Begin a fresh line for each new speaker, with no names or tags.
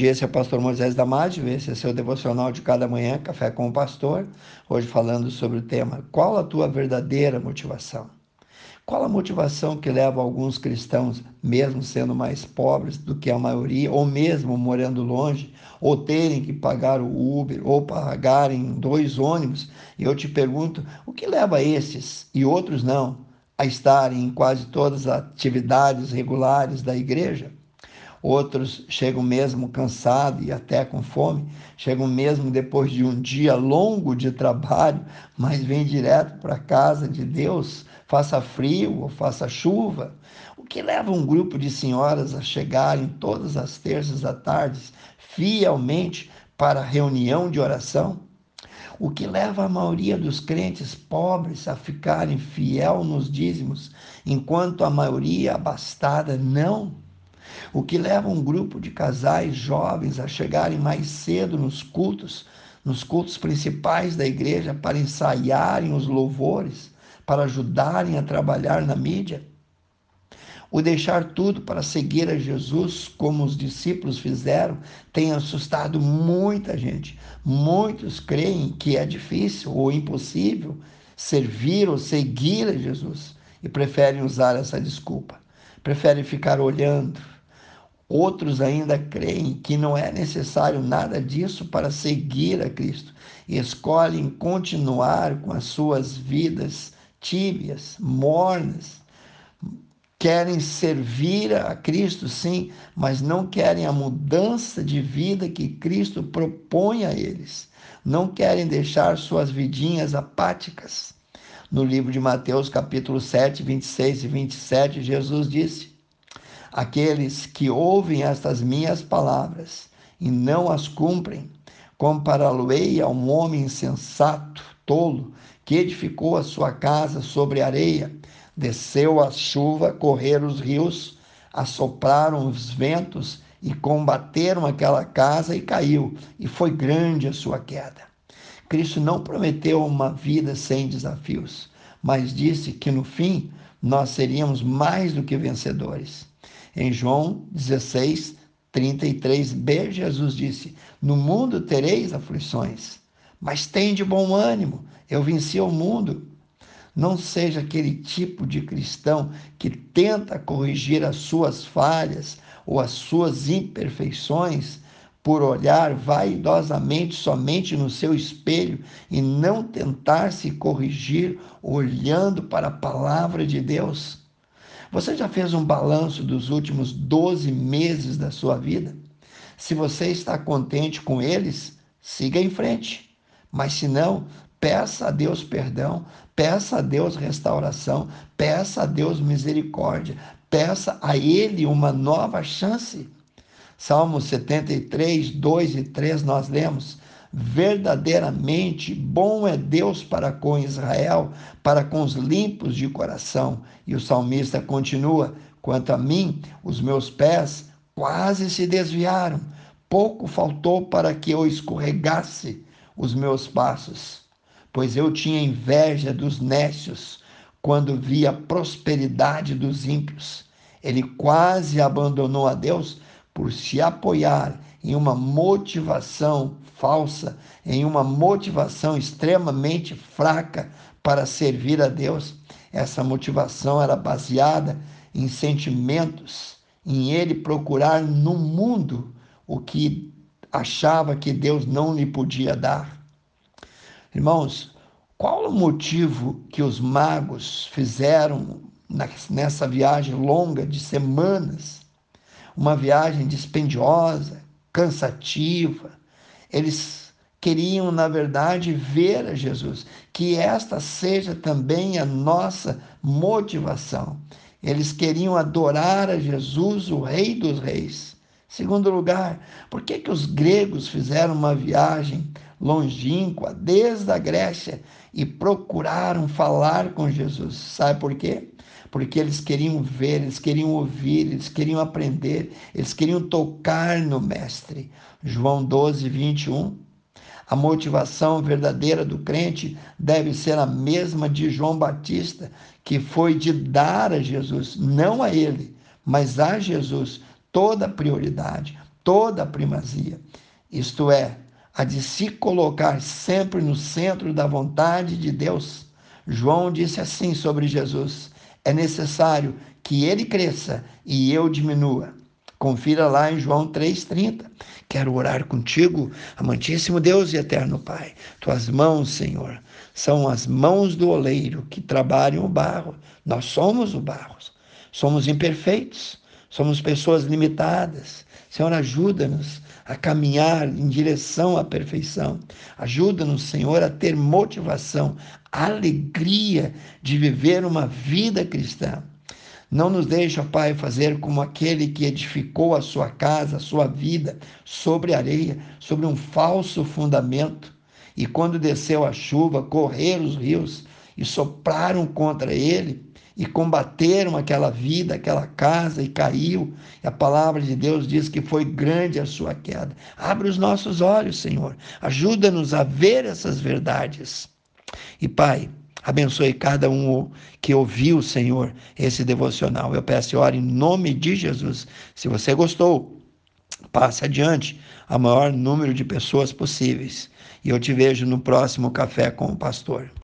Esse é o pastor Moisés Damásio, esse é seu devocional de cada manhã, Café com o Pastor. Hoje falando sobre o tema: Qual a tua verdadeira motivação? Qual a motivação que leva alguns cristãos, mesmo sendo mais pobres do que a maioria, ou mesmo morando longe, ou terem que pagar o Uber, ou pagarem dois ônibus? E eu te pergunto: o que leva esses e outros não a estarem em quase todas as atividades regulares da igreja? Outros chegam mesmo cansados e até com fome, chegam mesmo depois de um dia longo de trabalho, mas vêm direto para a casa de Deus, faça frio ou faça chuva. O que leva um grupo de senhoras a chegarem todas as terças da tarde fielmente para a reunião de oração? O que leva a maioria dos crentes pobres a ficarem fiel nos dízimos, enquanto a maioria abastada não? O que leva um grupo de casais jovens a chegarem mais cedo nos cultos, nos cultos principais da igreja, para ensaiarem os louvores, para ajudarem a trabalhar na mídia. O deixar tudo para seguir a Jesus, como os discípulos fizeram, tem assustado muita gente. Muitos creem que é difícil ou impossível servir ou seguir a Jesus e preferem usar essa desculpa. Preferem ficar olhando, Outros ainda creem que não é necessário nada disso para seguir a Cristo e escolhem continuar com as suas vidas tíbias, mornas. Querem servir a Cristo, sim, mas não querem a mudança de vida que Cristo propõe a eles. Não querem deixar suas vidinhas apáticas. No livro de Mateus, capítulo 7, 26 e 27, Jesus disse: Aqueles que ouvem estas minhas palavras e não as cumprem, compará-lo-ei a um homem insensato, tolo, que edificou a sua casa sobre areia, desceu a chuva, correram os rios, assopraram os ventos e combateram aquela casa e caiu, e foi grande a sua queda. Cristo não prometeu uma vida sem desafios, mas disse que no fim nós seríamos mais do que vencedores. Em João 16, 33b, Jesus disse: No mundo tereis aflições, mas tem de bom ânimo, eu venci o mundo. Não seja aquele tipo de cristão que tenta corrigir as suas falhas ou as suas imperfeições por olhar vaidosamente somente no seu espelho e não tentar se corrigir olhando para a palavra de Deus. Você já fez um balanço dos últimos 12 meses da sua vida? Se você está contente com eles, siga em frente. Mas se não, peça a Deus perdão, peça a Deus restauração, peça a Deus misericórdia, peça a Ele uma nova chance. Salmos 73, 2 e 3 nós lemos: Verdadeiramente bom é Deus para com Israel, para com os limpos de coração. E o salmista continua: Quanto a mim, os meus pés quase se desviaram, pouco faltou para que eu escorregasse os meus passos, pois eu tinha inveja dos nécios quando vi a prosperidade dos ímpios. Ele quase abandonou a Deus por se apoiar em uma motivação falsa, em uma motivação extremamente fraca para servir a Deus. Essa motivação era baseada em sentimentos, em ele procurar no mundo o que achava que Deus não lhe podia dar. Irmãos, qual o motivo que os magos fizeram nessa viagem longa de semanas? Uma viagem dispendiosa, cansativa. Eles queriam, na verdade, ver a Jesus, que esta seja também a nossa motivação. Eles queriam adorar a Jesus, o Rei dos Reis. Segundo lugar, por que, que os gregos fizeram uma viagem longínqua desde a Grécia e procuraram falar com Jesus? Sabe por quê? porque eles queriam ver, eles queriam ouvir, eles queriam aprender, eles queriam tocar no Mestre. João 12, 21. A motivação verdadeira do crente deve ser a mesma de João Batista, que foi de dar a Jesus, não a ele, mas a Jesus, toda a prioridade, toda a primazia, isto é, a de se colocar sempre no centro da vontade de Deus. João disse assim sobre Jesus: é necessário que ele cresça e eu diminua. Confira lá em João 3,30. Quero orar contigo, amantíssimo Deus e eterno Pai. Tuas mãos, Senhor, são as mãos do oleiro que trabalham o barro. Nós somos o barro. Somos imperfeitos, somos pessoas limitadas. Senhor, ajuda-nos a caminhar em direção à perfeição. Ajuda-nos, Senhor, a ter motivação, alegria de viver uma vida cristã. Não nos deixa, Pai, fazer como aquele que edificou a sua casa, a sua vida, sobre areia, sobre um falso fundamento. E quando desceu a chuva, correram os rios e sopraram contra ele e combateram aquela vida, aquela casa e caiu. E a palavra de Deus diz que foi grande a sua queda. Abre os nossos olhos, Senhor. Ajuda-nos a ver essas verdades. E Pai, Abençoe cada um que ouviu, Senhor, esse devocional. Eu peço e oro em nome de Jesus. Se você gostou, passe adiante a maior número de pessoas possíveis. E eu te vejo no próximo Café com o Pastor.